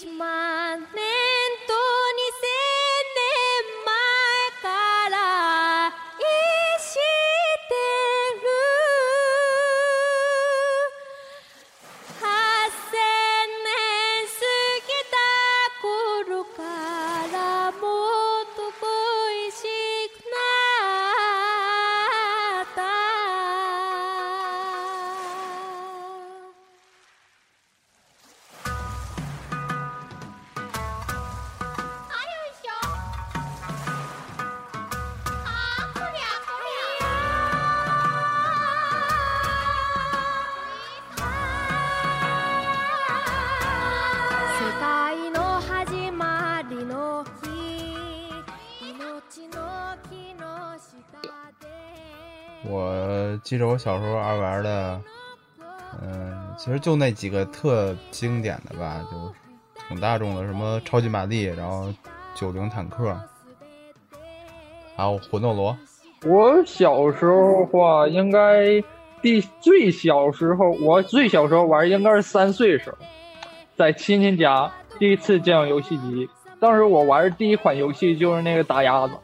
Batman! 记着我小时候爱玩的，嗯、其实就那几个特经典的吧，就挺大众的，什么超级玛丽，然后九零坦克，还有魂斗罗。我小时候话，应该第最小时候，我最小时候玩应该是三岁时候，在亲戚家第一次见到游戏机。当时我玩的第一款游戏就是那个打鸭子，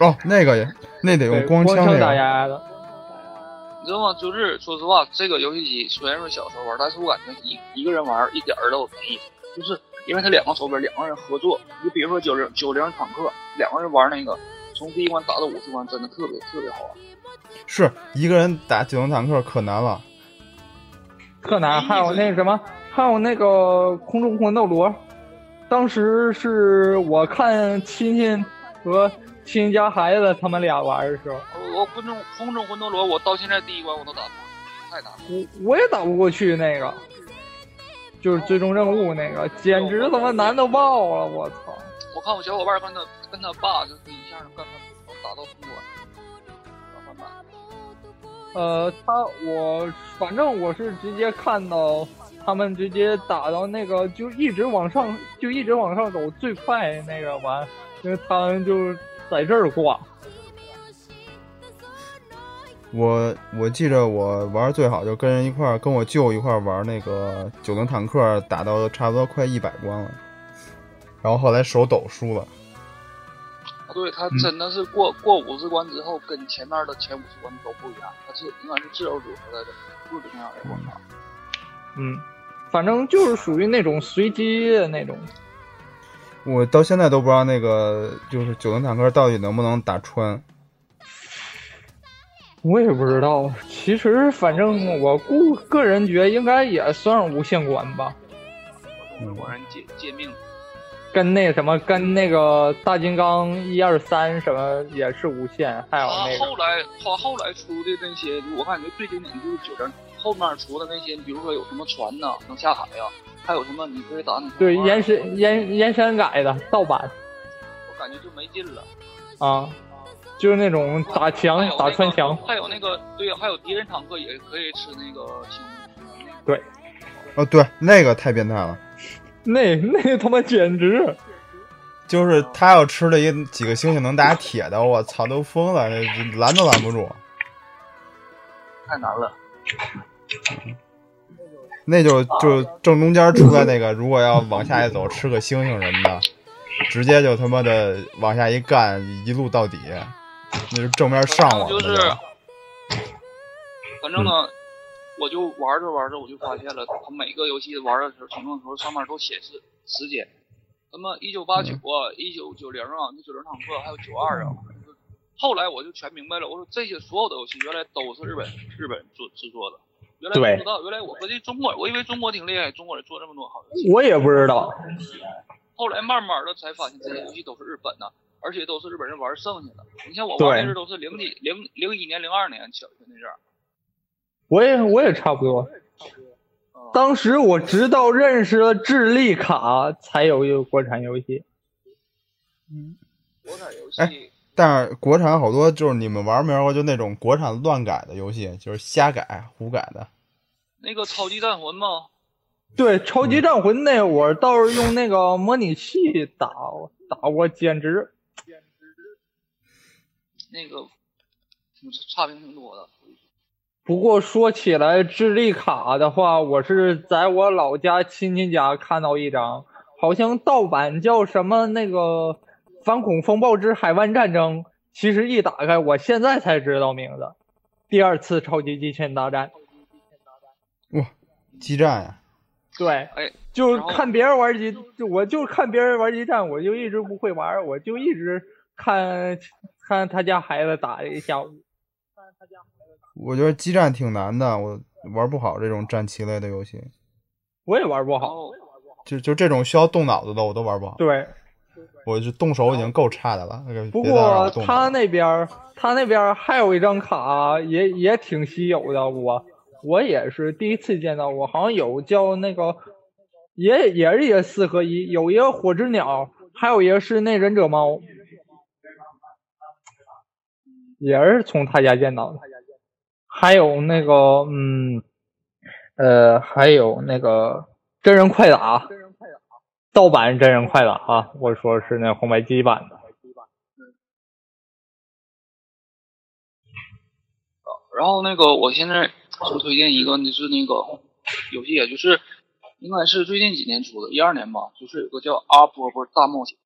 哦，那个也那得，用光枪打枪那个。鸭子。你知道吗？就是说实话，这个游戏机虽然说小时候玩，但是我感觉一一个人玩一点儿都没意思，就是因为它两个手柄，两个人合作。你比如说九零九零坦克，两个人玩那个，从第一关打到五十关，真的特别特别好玩。是一个人打九零坦克可难了。特难，还有那个什么，还有那个空中魂斗罗。当时是我看亲戚和亲戚家孩子他们俩玩的时候，我我空中空中魂斗罗，我到现在第一关我都打不过，太难了。我我也打不过去那个，就是最终任务那个，简直他妈难到爆了！我操！我看我小伙伴跟他跟他爸就是一下就干他打到通关，打翻版。呃，他我反正我是直接看到他们直接打到那个就一直往上就一直往上走最快那个完，因为他们就 在这儿挂。我我记着我玩最好就跟人一块儿跟我舅一块儿玩那个九零坦克，打到差不多快一百关了，然后后来手抖输了。啊，对他真的是过、过五十关之后，跟前面的前五十关都不一样，他是应该是自由组合来的，不是那样的关卡。嗯，反正就是属于那种随机的那种。我到现在都不知道那个就是九零坦克到底能不能打穿。我也不知道，其实反正我顾个人觉得应该也算是无限关吧，果然借借命，跟那什么跟那个大金刚一二三什么也是无限，还有他那个后来他后来出的那些，我感觉最经典的就是九零后面出的那些，比如说有什么船呐，能下海呀、还有什么你可以打你对延伸延延山改的盗版我感觉就没劲了。啊，就是那种打墙那个打穿墙，还有那个对，还有敌人坦克也可以吃那个星星。对，哦，对，那个太变态了，那那他妈简直就是他要吃了一几个星星能打铁的，我操，都疯了，拦都拦不住。太难了。那就就正中间出来那个，如果要往下一走，吃个星星什么的，直接就他妈的往下一干，一路到底，那是正面上网。就是，反正呢，我就玩着玩着，我就发现了，他每个游戏玩的时候，启动的时候上面都显示时间，什么一九八九啊，一九九零啊，那九零坦克还有九二啊。后来我就全明白了，我说这些所有的游戏原来都是日本日本做制作的，原来对不知道，原来我我这中国，我以为中国挺厉害，中国人做这么多好游戏。我也不知道，后来慢慢的才发现这些游戏都是日本的，而且都是日本人玩剩下的。你像我玩对那阵都是零几零零一年、零二年小学那阵儿，我也我也差不多。啊当时我直到认识了智利卡，才有一个国产游戏。国产游哎戏但是国产好多就是你们玩没玩过，就那种国产乱改的游戏，就是瞎改、胡改的。那个超级战魂吗，对，超级战魂那会儿倒是用那个模拟器打打过，简直那个差评挺多的。不过说起来智力卡的话，我是在我老家亲戚家看到一张，好像盗版叫什么那个《反恐风暴之海湾战争》，其实一打开，我现在才知道名字。第二次超级机器人大战，哇，激战呀！对，哎，就看别人玩激，就我就看别人玩激战，我就一直不会玩，我就一直看看他家孩子打一下午。我觉得激战挺难的，我玩不好这种战棋类的游戏，我也玩不好。就就这种需要动脑子的我都玩不好。对，我就动手已经够差的了，不过他那边他那边还有一张卡也也挺稀有的，我我也是第一次见到，我好像有叫那个也也是一个四合一，有一个火之鸟，还有一个是那忍者猫，也是从他家见到的。还有那个嗯呃，还有那个真人快打，盗版真人快打啊，我说是那红白机版的。然后那个我现在就推荐一个，就是那个游戏，也就是应该是最近几年出的，一二年吧，就是有个叫阿波波大冒险。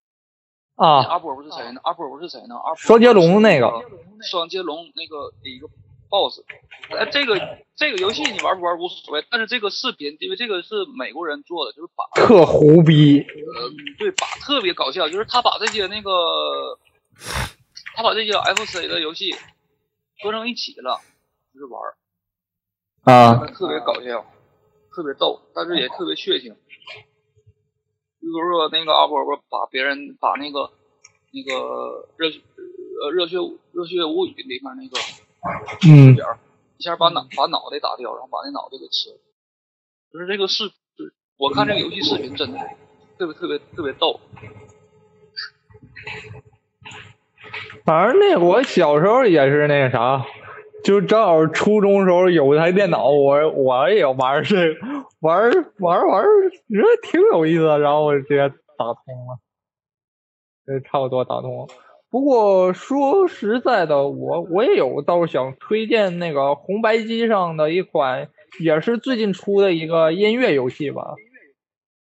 啊，阿波波是谁呢？阿波波是谁呢？阿双截龙那个双截龙那个一个 BOSS。呃，这个这个游戏你玩不玩无所谓，但是这个视频，因为这个是美国人做的，就是把特胡逼，呃，对，把特别搞笑，就是他把这些那个，他把这些 FC 的游戏合成一起了，就是玩儿，啊特别搞笑，特别逗，但是也特别血腥。比如说那个阿波波把别人把那个那个热呃热血热血无语里面那个嗯角一下把脑把脑袋打掉，然后把那脑袋给吃了。就是这个视，就是我看这个游戏视频真的特别特别特别逗。反正那我小时候也是那个啥，就正好初中时候有一台电脑，我我也玩这个，玩玩玩，觉得挺有意思的，然后我就直接打通了，这差不多打通了。不过说实在的，我我也有倒是想推荐那个红白机上的一款，也是最近出的一个音乐游戏吧，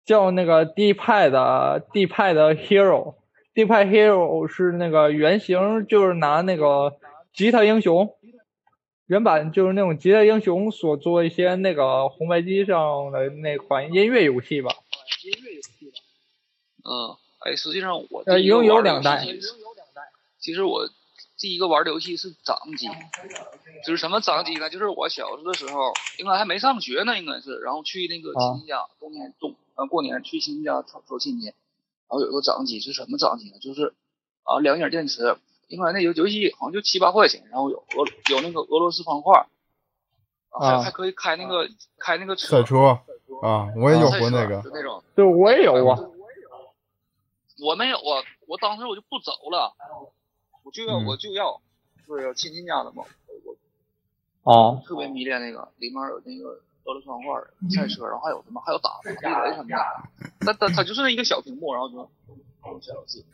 叫那个 D-Pad D-Pad Hero。D-Pad Hero 是那个原型，就是拿那个吉他英雄原版，就是那种极乐英雄所做一些那个红白机上的那款音乐游戏吧。音乐游戏嗯，哎，实际上我呃，第一个拥有两代。其实我第一个玩的游戏是掌机，就是什么掌机呢？就是我小时候的时候，应该还没上学呢，应该是，然后去那个亲戚家，冬天冬呃过年去亲戚家走走亲戚，然后有个掌机是什么掌机呢？就是啊两眼电池，应该那游游戏好像就七八块钱，然后有俄有那个俄罗斯方块，还啊还可以开那个开那个赛车啊，我也有过那个就，那种。对，我也有啊。我没有啊，我当时我就不走了，我就要、嗯我就要，就是要亲戚家的嘛，我哦，特别迷恋那个，里面有那个俄罗斯方块、赛车，然后还有什么，还有打打地雷什么的。但但它就是那一个小屏幕，然后就小游戏。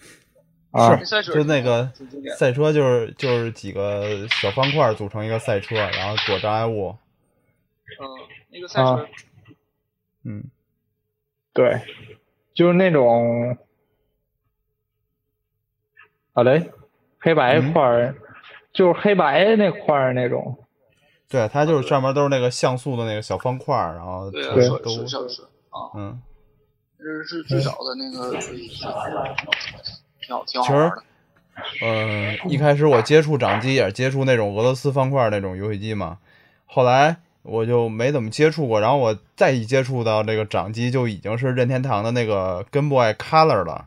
啊赛车就那个。赛车就是就是几个小方块组成一个赛车，然后躲障碍物。嗯，那个赛车，啊嗯，对，就是那种，好嘞，黑白块儿，就是黑白那块儿那种。对，它就是上面都是那个像素的那个小方块，然后对啊，对是都是是是啊，嗯，这是最早的那个挺好挺好其实玩的。呃，一开始我接触掌机也是接触那种俄罗斯方块那种游戏机嘛，后来我就没怎么接触过，然后我再一接触到这个掌机，就已经是任天堂的那个 Game Boy Color 了。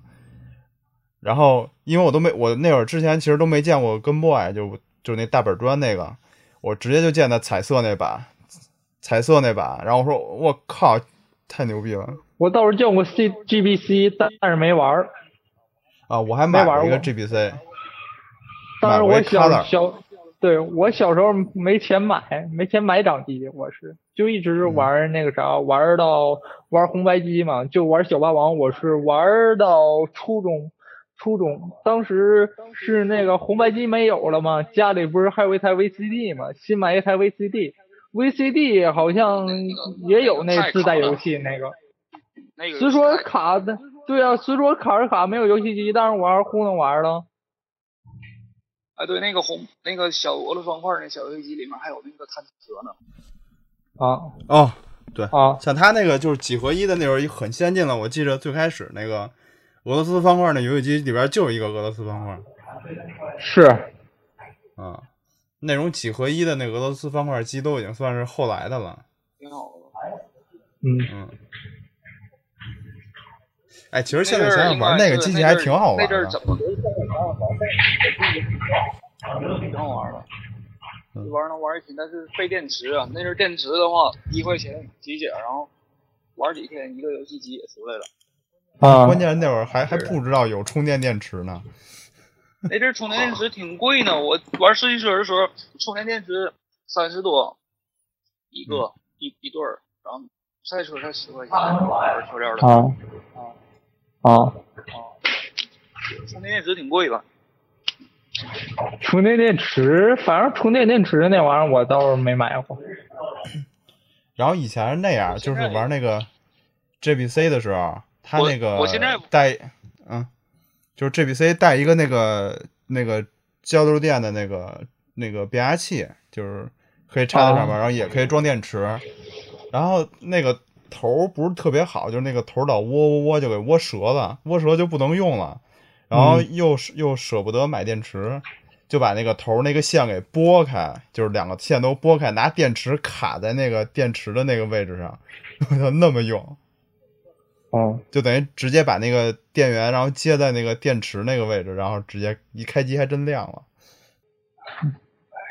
然后因为我都没我那会儿之前其实都没见过 Game Boy，就就那大本砖那个，我直接就见的彩色那版，彩色那版，然后我说我靠，太牛逼了我倒是见过 C G B C，但是没玩儿。啊！我还买了一个没玩过 GBC，当时我小小，对我小时候没钱买，没钱买掌机，我是就一直嗯玩那个啥，玩到玩红白机嘛，就玩小霸王，我是玩到初中，初中，当时是那个红白机没有了嘛？家里不是还有一台 VCD 嘛？新买一台 VCD，VCD 好像也有那自带游戏那个。那个虽说卡的，对啊，虽说卡是卡没有游戏机，但是我还是糊弄玩了。哎，对，那个红那个小俄罗斯方块那小游戏机里面还有那个探测呢。啊哦，对，啊像他那个就是几合一的那会儿很先进了。我记着最开始那个俄罗斯方块那游戏机里边就有一个俄罗斯方块是啊，那种几合一的那俄罗斯方块机都已经算是后来的了。挺好的。嗯嗯，哎，其实现在想想玩那个机器还挺好玩的那阵儿的。怎么挺好玩的，嗯这玩能玩一天，但是费电池啊。那阵儿电池的话，一块钱几节，然后玩几天，一个游戏机也出来了。啊，关键那会儿还还不知道有充电电池呢。那阵儿充电电池挺贵呢，我玩四驱车的时候，充电电池三十多一个，嗯一一对儿，然后赛车才十块钱，玩塑料的。啊啊，充电电池挺贵吧？充电电池，反正充电电池那玩意儿我倒是没买过。然后以前是那样，就是玩那个 GBC 的时候，它那个我现在带，嗯，就是 GBC 带一个那个那个交流电的那个那个变压器，就是可以插在上面，然后也可以装电池。然后那个头不是特别好，就是那个头老窝窝窝就给窝折了，窝折就不能用了。然后又舍又舍不得买电池，就把那个头那个线给拨开，就是两个线都拨开，拿电池卡在那个电池的那个位置上，就那么用，哦，就等于直接把那个电源然后接在那个电池那个位置，然后直接一开机还真亮了。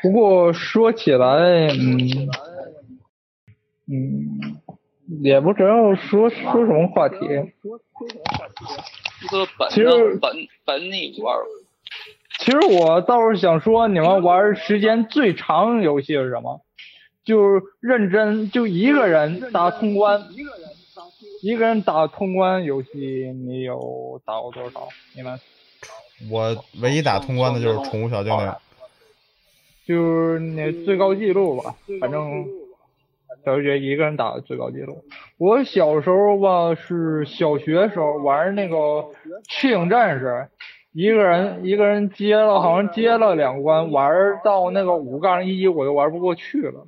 不过说起来，嗯嗯，也不知道说说什么话题。一个本其实呢，本本你玩其实我倒是想说，你们玩时间最长游戏是什么？就是认真就一个人打通关，一个人打通关游戏，你有打过多少？你们我唯一打通关的就是宠物小精灵，就是那最高记录吧，反正小学一个人打的最高记录。我小时候吧是小学时候玩那个赤影战士，一个人一个人接了好像接了两关，玩到那个五杠一我就玩不过去了，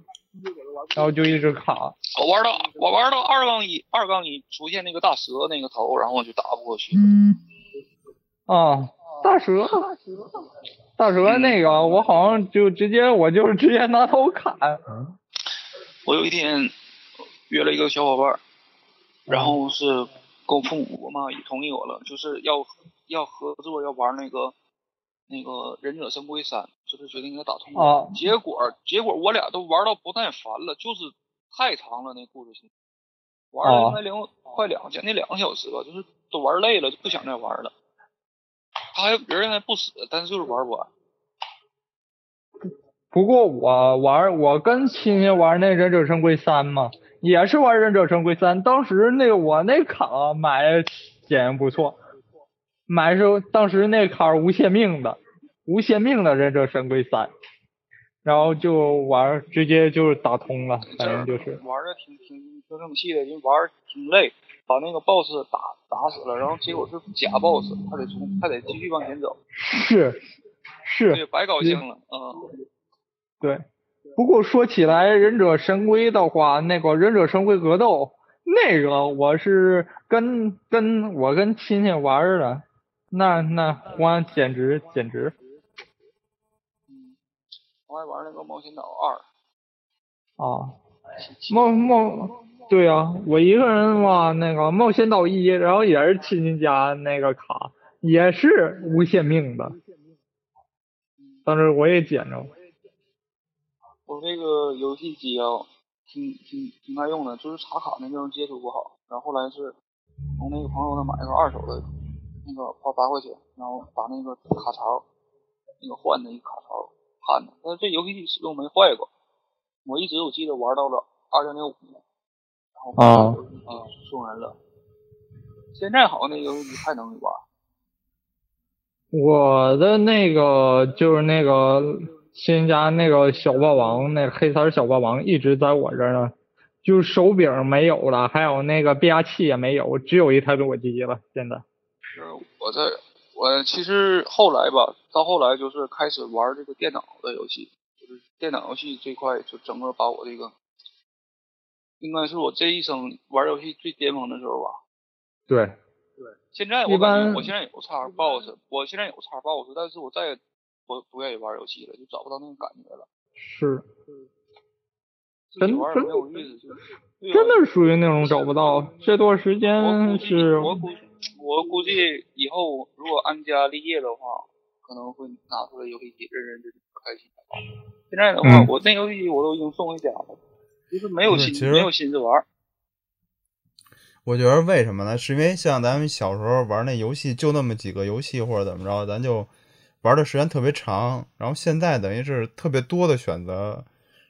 然后就一直卡。我玩到我玩到二杠一，二杠一出现那个大蛇那个头，然后我就打不过去。啊，大蛇，大蛇那个我好像就直接我就是直接拿头砍。我有一天约了一个小伙伴儿，然后是跟我父母我妈也同意我了，就是要要合作要玩那个那个忍者神龟三，就是决定给他打通关。啊结果结果我俩都玩到不耐烦了，就是太长了那故事性，玩了应该两、快两将近两个小时吧，就是都玩累了就不想再玩了。他还人还不死，但是就是玩不完。不过我玩，我跟亲戚玩那忍者神龟三嘛，也是玩忍者神龟三。当时那个我那卡买显不错，买是当时那卡无限命的，无限命的忍者神龟三，然后就玩，直接就是打通了，反正就是玩的挺挺挺生气的，因为玩挺累，把那个 boss 打打死了，然后结果是假 boss，还得从还得继续往前走，是是对，白高兴了，嗯，对。不过说起来，忍者神龟的话，那个忍者神龟格斗，那个我是跟跟我跟亲戚玩的，那那欢简直简直我还玩那个冒险岛二，啊！冒冒对啊，我一个人嘛那个冒险岛一，然后也是亲戚家那个卡，也是无限命的，当时我也捡着。我这个游戏机啊，挺挺挺耐用的，就是插卡那地方接触不好，然后后来是从那个朋友那买个二手的，那个花八块钱，然后把那个卡槽那个换的一个卡槽焊的，但是这游戏机始终没坏过，我一直我记得玩到了二零零五年，然后啊啊送人了，现在好像那游戏机还能玩，我的那个就是那个新家那个小霸王，那个黑色小霸王一直在我这儿呢，就是手柄没有了，还有那个变压器也没有，只有一台裸机了。现在是我在我其实后来吧，到后来就是开始玩这个电脑的游戏，就是电脑游戏这块就整个把我这个，应该是我这一生玩游戏最巅峰的时候吧。对，对，现在我感觉我现在有叉 boss，我现在有叉 boss，但是我再也不不愿意玩游戏了，就找不到那种感觉了。是真真没有意思，真的是属于那种找不到。这段时我间估计是我估我估计以后如果安家立业的话，可能会拿出来游戏机认认真真开心。现在的话，嗯我那游戏机我都已经送回家了，就是没有心没有心思玩。我觉得为什么呢？是因为像咱们小时候玩那游戏就那么几个游戏或者怎么着，咱就玩的时间特别长。然后现在等于是特别多的选择，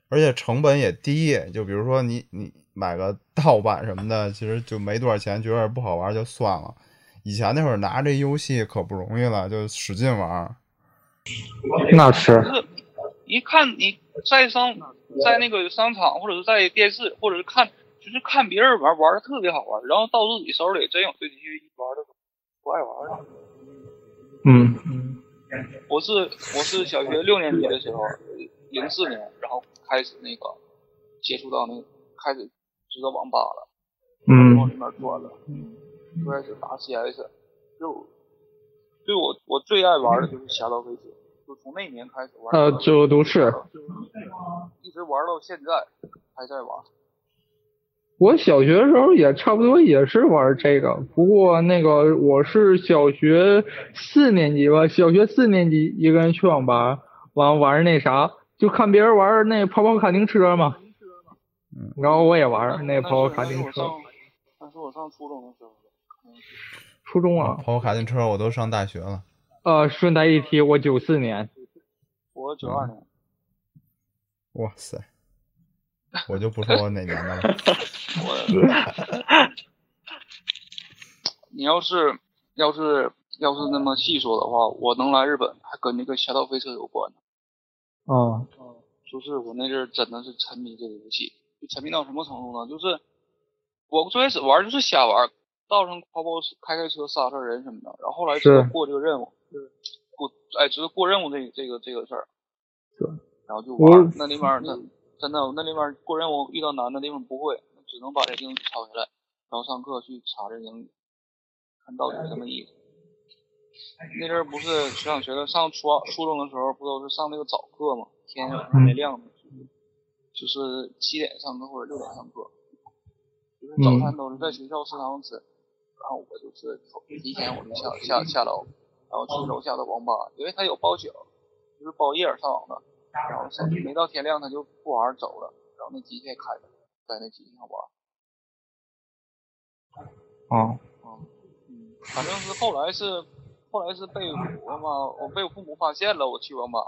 而且成本也低。就比如说你你买个盗版什么的，其实就没多少钱，觉得不好玩就算了。以前那会儿拿这游戏可不容易了，就使劲玩。那是一看你在商在那个商场或者是在电视或者是看，就是看别人玩玩的特别好玩，然后到自己手里真有对机器玩的不爱玩了。嗯我是我是小学六年级的时候，零四年，然后开始那个接触到那个开始知道网吧了，嗯往里嗯面转了，就开始打 CS，就对我我最爱玩的就是侠盗飞车，就从那年开始玩，呃，自由都是。一直玩到现在还在玩。我小学的时候也差不多也是玩这个，不过那个我是小学四年级吧，小学四年级一个人去网吧玩玩那啥，就看别人玩那跑跑卡丁车嘛，嗯然后我也玩那那跑跑卡丁车。那是我上初中的时候，初中啊，跑卡丁车我都上大学了。呃，顺带一提，我九四年，我九二年。哇塞！我就不说我哪年的了。我，你要是要是要是那么细说的话，我能来日本还跟那个侠盗飞车有关呢。啊，就是我那阵儿真的是沉迷这个游戏，就沉迷到什么程度呢？就是我最开始玩就是瞎玩，道上跑跑开开车杀杀人什么的，然后后来知道过这个任务，过哎知道过任务这个这个这个事儿，是然后就我玩那里面真真的我那里面过任务遇到难的地方不会，只能把这英语抄下来，然后上课去查这英语，看到底什么意思。那阵儿不是上学的，上初二初中的时候不都是上那个早课吗？天还没亮呢，就是七点上课或者六点上课，就是早餐都是在学校食堂吃，然后我就是提前我就下下下楼，然后去楼下的网吧，因为他有包宿，就是包夜上网的，然后甚至没到天亮他就不玩走了，然后那机器也开着，在那机器上玩。哦，嗯，反正是后来是后来是被我妈我被我父母发现了，我去网吧。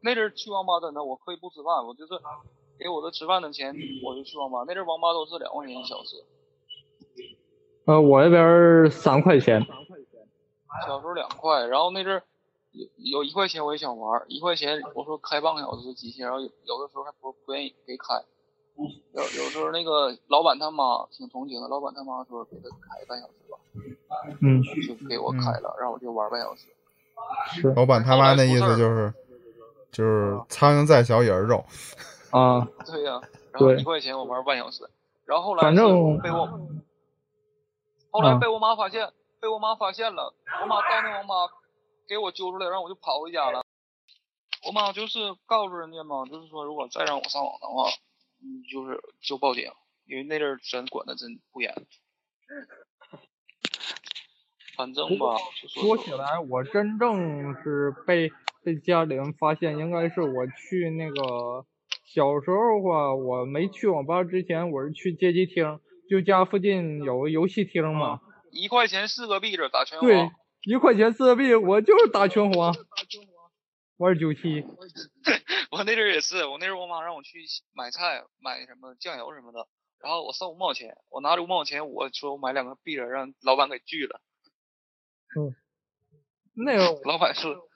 那阵儿去网吧真的我可以不吃饭，我就是给我的吃饭的钱我就去网吧。那阵儿网吧都是两块钱一小时，呃，我那边儿三块钱，小时候两块，然后那阵儿有有一块钱我也想玩，一块钱我说开半个小时机器，然后有有的时候还不不愿意给开。有有时候那个老板他妈挺同情的，老板他妈说给他开半小时吧，嗯，就给我开了，然后我就玩半小时。是老板他妈那意思就是，就是苍蝇再小也是肉。啊，对呀、然后一块钱我玩半小时，然后后来反正被我，后来啊被我妈发现，被我妈发现了，我妈到那网吧给我揪出来，然后我就跑回家了。我妈就是告诉人家嘛，就是说如果再让我上网的话，嗯，就是就报警，因为那阵儿真管的真不严。反正吧，说说起来，我真正是被被家里人发现，应该是我去那个小时候话，我没去网吧之前，我是去街机厅，就家附近有个游戏厅嘛，一块钱四个币子打拳对皇，，一块钱四个币，我就是打拳皇，玩九七，我那阵儿也是，我那阵儿我妈让我去买菜，买什么酱油什么的，然后我剩五毛钱，我拿着五毛钱，我说我买两个币子，让老板给拒了。嗯那个老板说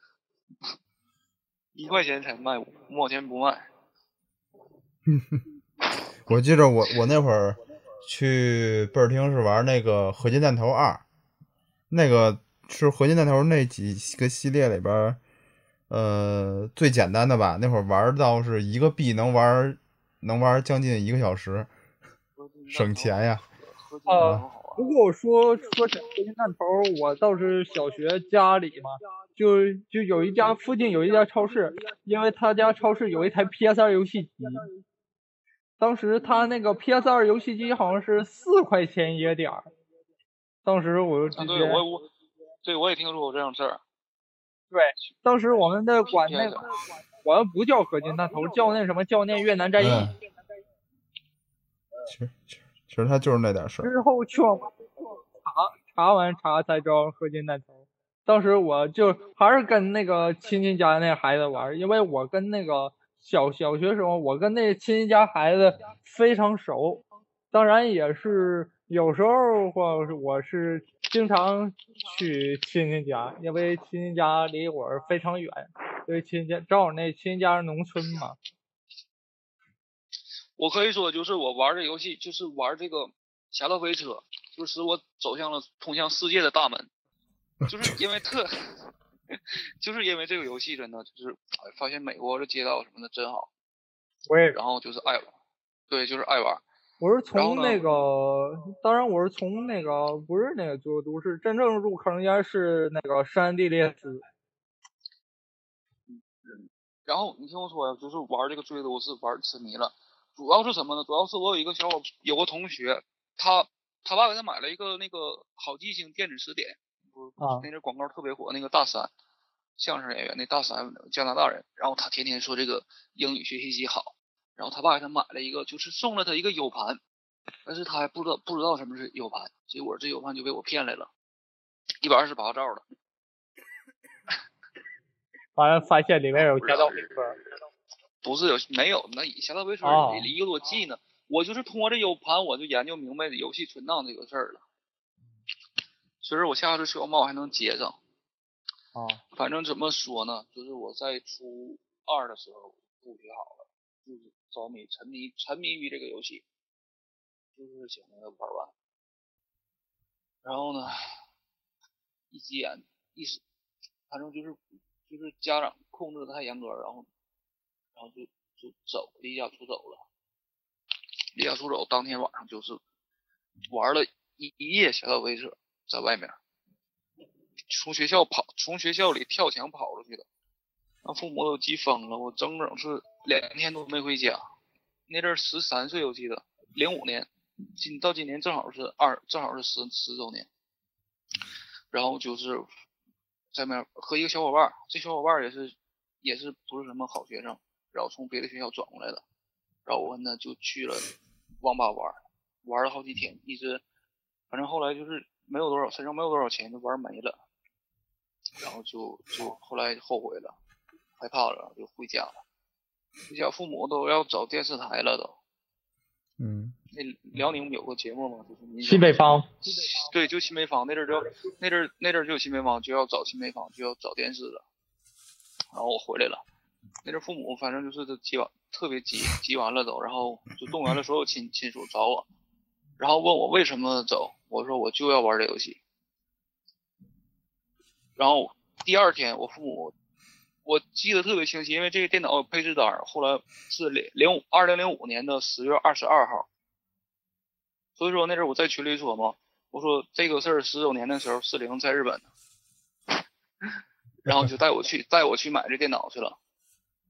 一块钱才卖，五毛钱不卖。我记着我我那会儿去贝儿厅是玩那个合金弹头二，那个是合金弹头那几个系列里边儿，呃，最简单的吧。那会儿玩到是一个币能玩能玩将近一个小时，省钱呀。啊如果说说起合金弹头，我倒是小学家里嘛，就就有一家附近有一家超市，因为他家超市有一台 PS 二游戏机，当时他那个 PS 二游戏机好像是四块钱一个点儿，当时我就直啊，接，对我我，对我也听说过这种事儿。对当时我们的管那个，我们不叫合金弹头，叫那什么叫那越南战役。嗯其实其实其实他就是那点事儿。之后去网吧查查完查才知道合金弹头。当时我就还是跟那个亲戚家那孩子玩儿，因为我跟那个小小学时候，我跟那亲戚家孩子非常熟，当然也是有时候或是我是经常去亲戚家，因为亲戚家离我非常远，因为亲戚家正好那亲戚家是农村嘛，我可以说，就是我玩这游戏，就是玩这个《侠盗飞车》，就使我走向了通向世界的大门。就是因为特，就是因为这个游戏真的就是哎发现美国的街道什么的真好，我也然后就是爱玩，对，就是爱玩。我是从那个，当然我是从那个不是那个自由都市，真正入坑应该是那个山地列斯。然后你听我说呀，就是玩这个追都是玩痴迷了，主要是什么呢？主要是我有一个小伙，有个同学，他他爸给他买了一个那个好记性电子词典，不是啊那阵广告特别火，那个大山相声演员那大三加拿大人，然后他天天说这个英语学习机好，然后他爸给他买了一个，就是送了他一个 U 盘，但是他还不知道不知道什么是 U 盘，结果这 U 盘就被我骗来了，一百二十八兆的。完了 发现里面有侠盗飞车，不是有没有那以侠盗飞车哦离一个多 G 呢？我就是通过这 U 盘，我就研究明白游戏存档这个事儿了。所以说我下次去欧猫还能接上。啊，反正怎么说呢，就是我在初二的时候布局好了，就是着迷沉迷沉迷于这个游戏，就是想那个玩完。然后呢，一急眼一时，反正就是就是家长控制的太严格，然后然后就就走离家出走了。离家出走当天晚上就是玩了一一夜侠盗飞车，在外面从学校跑，从学校里跳墙跑出去的，让父母都急疯了。我整整是两天都没回家。那阵儿十三岁，我记得零五年，今到今年正好是二，正好是十十周年。然后就是在那和一个小伙伴儿，这小伙伴儿也是也是不是什么好学生，然后从别的学校转过来的，然后我跟他就去了网吧玩，玩了好几天，一直反正后来就是没有多少身上没有多少钱，就玩没了，然后就就后来后悔了，害怕了，就回家了。回家父母都要找电视台了都。嗯，那辽宁有个节目嘛，就是民西北方，对，就新北方那阵儿就那阵儿那阵儿就有新北方，就要找新北方，就要找电视了。然后我回来了，那阵儿父母反正就是都急完，特别急，急完了都，然后就动员了所有亲亲属找我，然后问我为什么走，我说我就要玩这游戏。然后第二天我父母，我记得特别清晰，因为这个电脑有配置单，后来是零零五二零零五年的十月二十二号。所以说那阵儿我在群里说嘛，我说这个事儿十周年的时候，四零在日本，然后就带我去带我去买这电脑去了。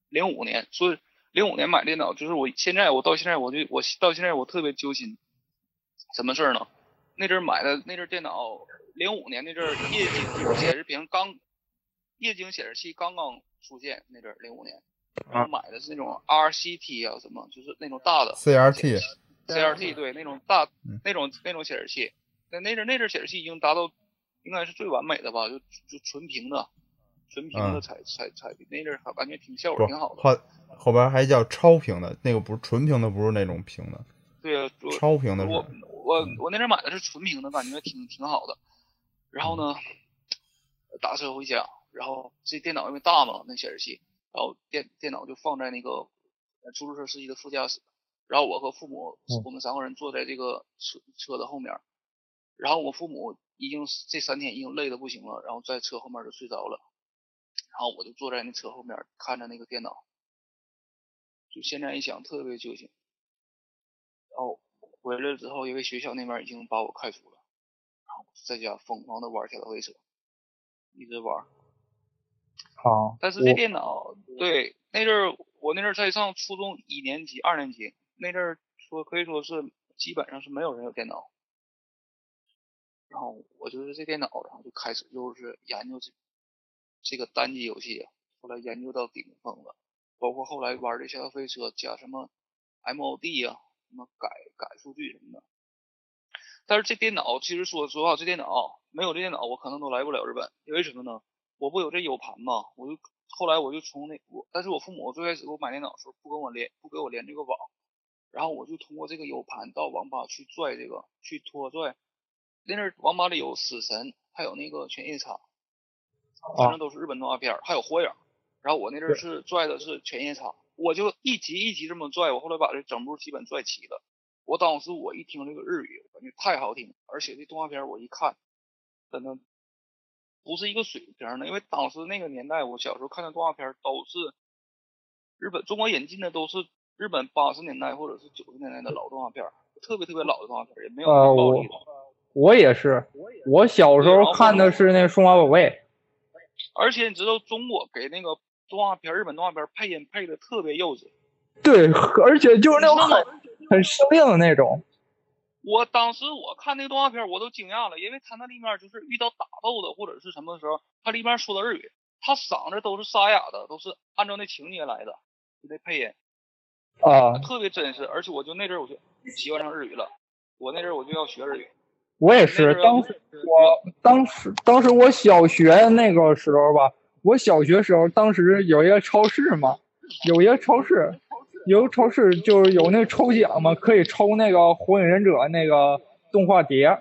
零五年，所以零五年买电脑，就是我现在我到现在我就我到现在我特别揪心，什么事儿呢？那阵买的那阵电脑，零五年那阵液晶显示屏刚，液晶显示器刚刚出现那阵儿零五年，然后买的是那种 RCT 啊什么，就是那种大的 CRT，CRT 对那种大嗯。那种那种显示器，那那阵那阵显示器已经达到应该是最完美的吧，就就纯平的，纯平的嗯。彩彩彩屏，那阵还感觉挺效果挺好的。后后边还叫超屏的，那个不是纯屏的，不是那种屏的，对啊，超屏的我是，我我那阵买的是纯屏的，感觉挺挺好的。然后呢，打车回家，然后这电脑因为大嘛，那显示器，然后电电脑就放在那个呃出租车司机的副驾驶，然后我和父母嗯我们三个人坐在这个车车的后面，然后我父母已经这三天已经累得不行了，然后在车后面就睡着了，然后我就坐在那车后面看着那个电脑，就现在一想特别揪心。然后回来之后，因为学校那边已经把我开除了，然后在家疯狂的玩小飞车，一直玩。啊，但是这电脑，对那阵儿我那阵儿在上初中一年级、二年级，那阵儿说可以说是基本上是没有人有电脑。然后我就是这电脑，然后就开始就是研究这这个单机游戏啊，后来研究到顶峰了，包括后来玩的侠盗飞车加什么 MOD 啊，什么改改数据什么的。但是这电脑其实说实话，这电脑没有这电脑，我可能都来不了日本，因为什么呢？我不有这 U 盘嘛，我就后来我就从那我，但是我父母最开始给我买电脑的时候不跟我连，不给我连这个网，然后我就通过这个 U 盘到网吧去拽这个，去拖拽。那阵儿网吧里有死神，还有那个犬夜叉，反正都是日本动画片儿，还有火影。然后我那阵儿是拽的是犬夜叉，我就一集一集这么拽，我后来把这整部基本拽齐了。我当时我一听这个日语，我感觉太好听，而且这动画片儿我一看，真的不是一个水平的，因为当时那个年代，我小时候看的动画片都是日本中国引进的，都是日本八十年代或者是九十年代的老动画片，特别特别老的动画片，也没有呃暴力的。我也是，我小时候看的是那《数码宝贝》，而且你知道中国给那个动画片，日本动画片配音配的特别幼稚。对，而且就是那种很很生硬的那种。我当时我看那个动画片，我都惊讶了，因为他那里面就是遇到打斗的或者是什么时候，他里面说的日语，他嗓子都是沙哑的，都是按照那情节来的，就那配音啊，特别真实。而且我就那阵儿我就喜欢上日语了，我那阵儿我就要学日语。我也是，当时我当时当时我小学那个时候吧，我小学时候当时有一个超市嘛，有一个超市，有超市就是有那个抽奖嘛，可以抽那个火影忍者那个动画碟，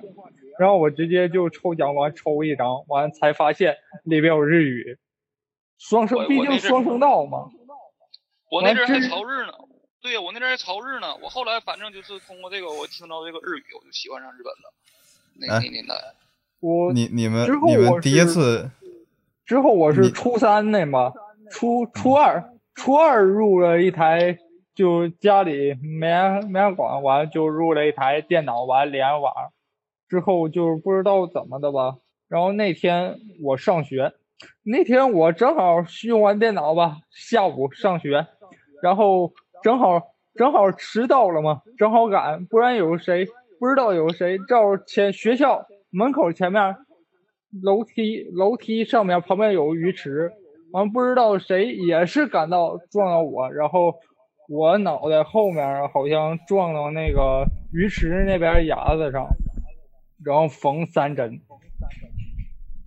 然后我直接就抽奖完抽一张，完才发现里边有日语，双声，毕竟双声道嘛。我那阵儿还朝日呢，对呀，我那阵儿还朝日呢。我后来反正就是通过这个，我听到这个日语，我就喜欢上日本了。那那年代，我你你们之后你们我第一次之后我是初三那嘛，初初二初二入了一台，就家里没人没人管，完就入了一台电脑，完连网，之后就不知道怎么的吧。然后那天我上学，那天我正好用完电脑吧，下午上学，然后正好正好迟到了嘛，正好赶，不然有谁不知道有谁照前学校门口前面楼梯楼梯上面旁边有鱼池，完不知道谁也是赶到撞到我，然后我脑袋后面好像撞到那个鱼池那边牙子上，然后缝三针，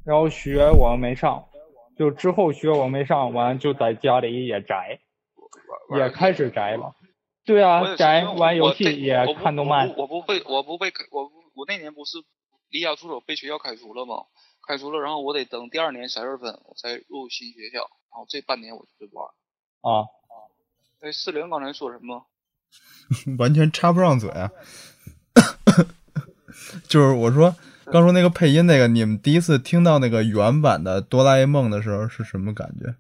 然后学我没上，就之后学我没上完就在家里也宅，也开始宅了。对啊，宅玩游戏也看动漫。我不被我不被开我不我那年不是离家出走被学校开除了吗？开除了，然后我得等第二年三月份我才入新学校，然后这半年我就玩。啊，哎，四零刚才说什么？完全插不上嘴啊。就是我说刚说那个配音那个，你们第一次听到那个原版的哆啦 A 梦的时候是什么感觉？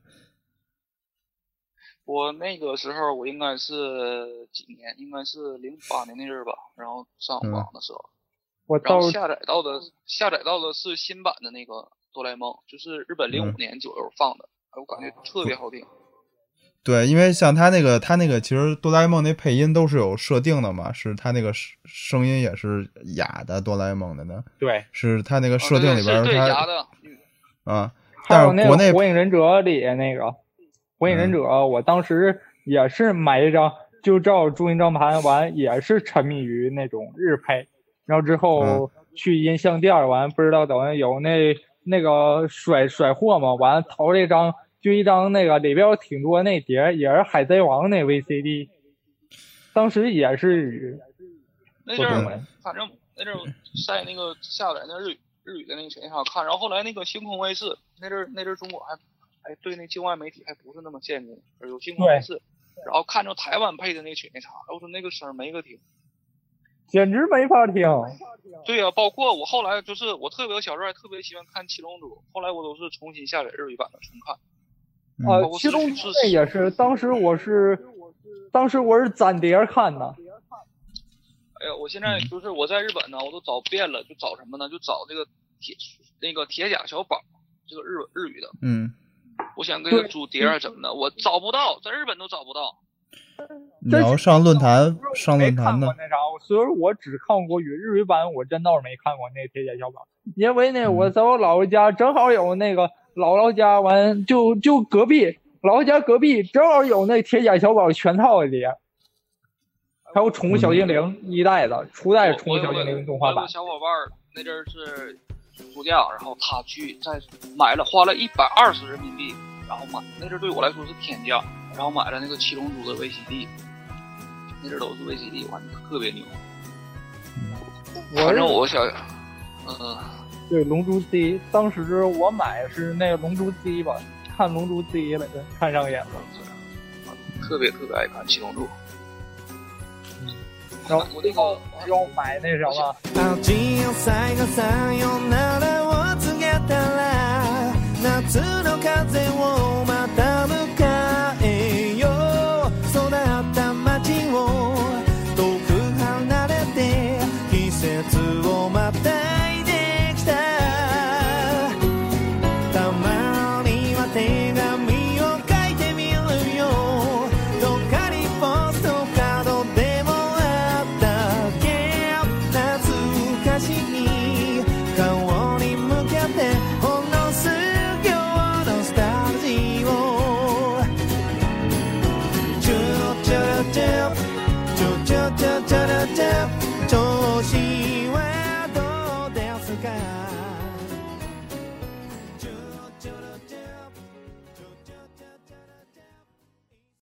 我那个时候我应该是几年？应该是零八年那阵儿吧。然后上网的时候，我到然后下载到的下载到的是新版的那个哆啦 A 梦，就是日本零五嗯年左右放的，哎我感觉特别好听。对，因为像他那个，他那个其实哆啦 A 梦那配音都是有设定的嘛，是他那个声声音也是哑的，哆啦 A 梦的呢，对，是他那个啊设定里边他嗯啊，还有那个但是国内《火影忍者》里那个《火影忍者》，我当时也是买一张，就照注音张盘完，也是沉迷于那种日配，然后之后去音像店完，不知道怎么有那那个甩甩货嘛，完淘了一张，就一张那个里边有挺多那碟，也是海贼王那 VCD，当时也是，那阵儿反正那阵儿在那个下载那日语日语的那个犬夜叉看，然后后来那个星空卫视，那阵儿那阵儿中国还还对那境外媒体还不是那么限制，有星空卫视，然后看着台湾配的那个犬夜叉，我说那个声儿没个听。简直没法听。对呀、包括我后来就是我特别小时候还特别喜欢看《七龙珠》，后来我都是重新下载日语版的重看。嗯呃，包括七龙珠那也是，当时我是，当时我是攒碟看的。哎呀，我现在就是我在日本呢，我都找遍了，就找什么呢？就找这个铁那个铁甲小宝，这个日日语的，嗯，我想给他租碟儿怎么的，我找不到，在日本都找不到。你要上论坛上没论坛的，看过那啥，所以我只看过语日语版，我真倒是没看过那个铁甲小宝，因为呢，我在我姥姥家正好有那个姥姥家完就就隔壁姥姥家隔壁正好有那铁甲小宝全套的碟，还有宠物小精灵一代的初代宠物小精灵动画版。小伙伴儿那阵儿是暑假，然后他去在买了花了一百二十人民币，然后买那阵儿对我来说是天价，然后买了那个七龙珠的 VCD，那阵儿都是 VCD，反正特别牛。反正我小，嗯、对龙珠 C，当时我买是那个龙珠 C 吧，看龙珠 C 来着，看上眼了。特别特别爱看七龙珠。然后我那个要买那什么。味よ最後さよならを告げたら夏の風をまた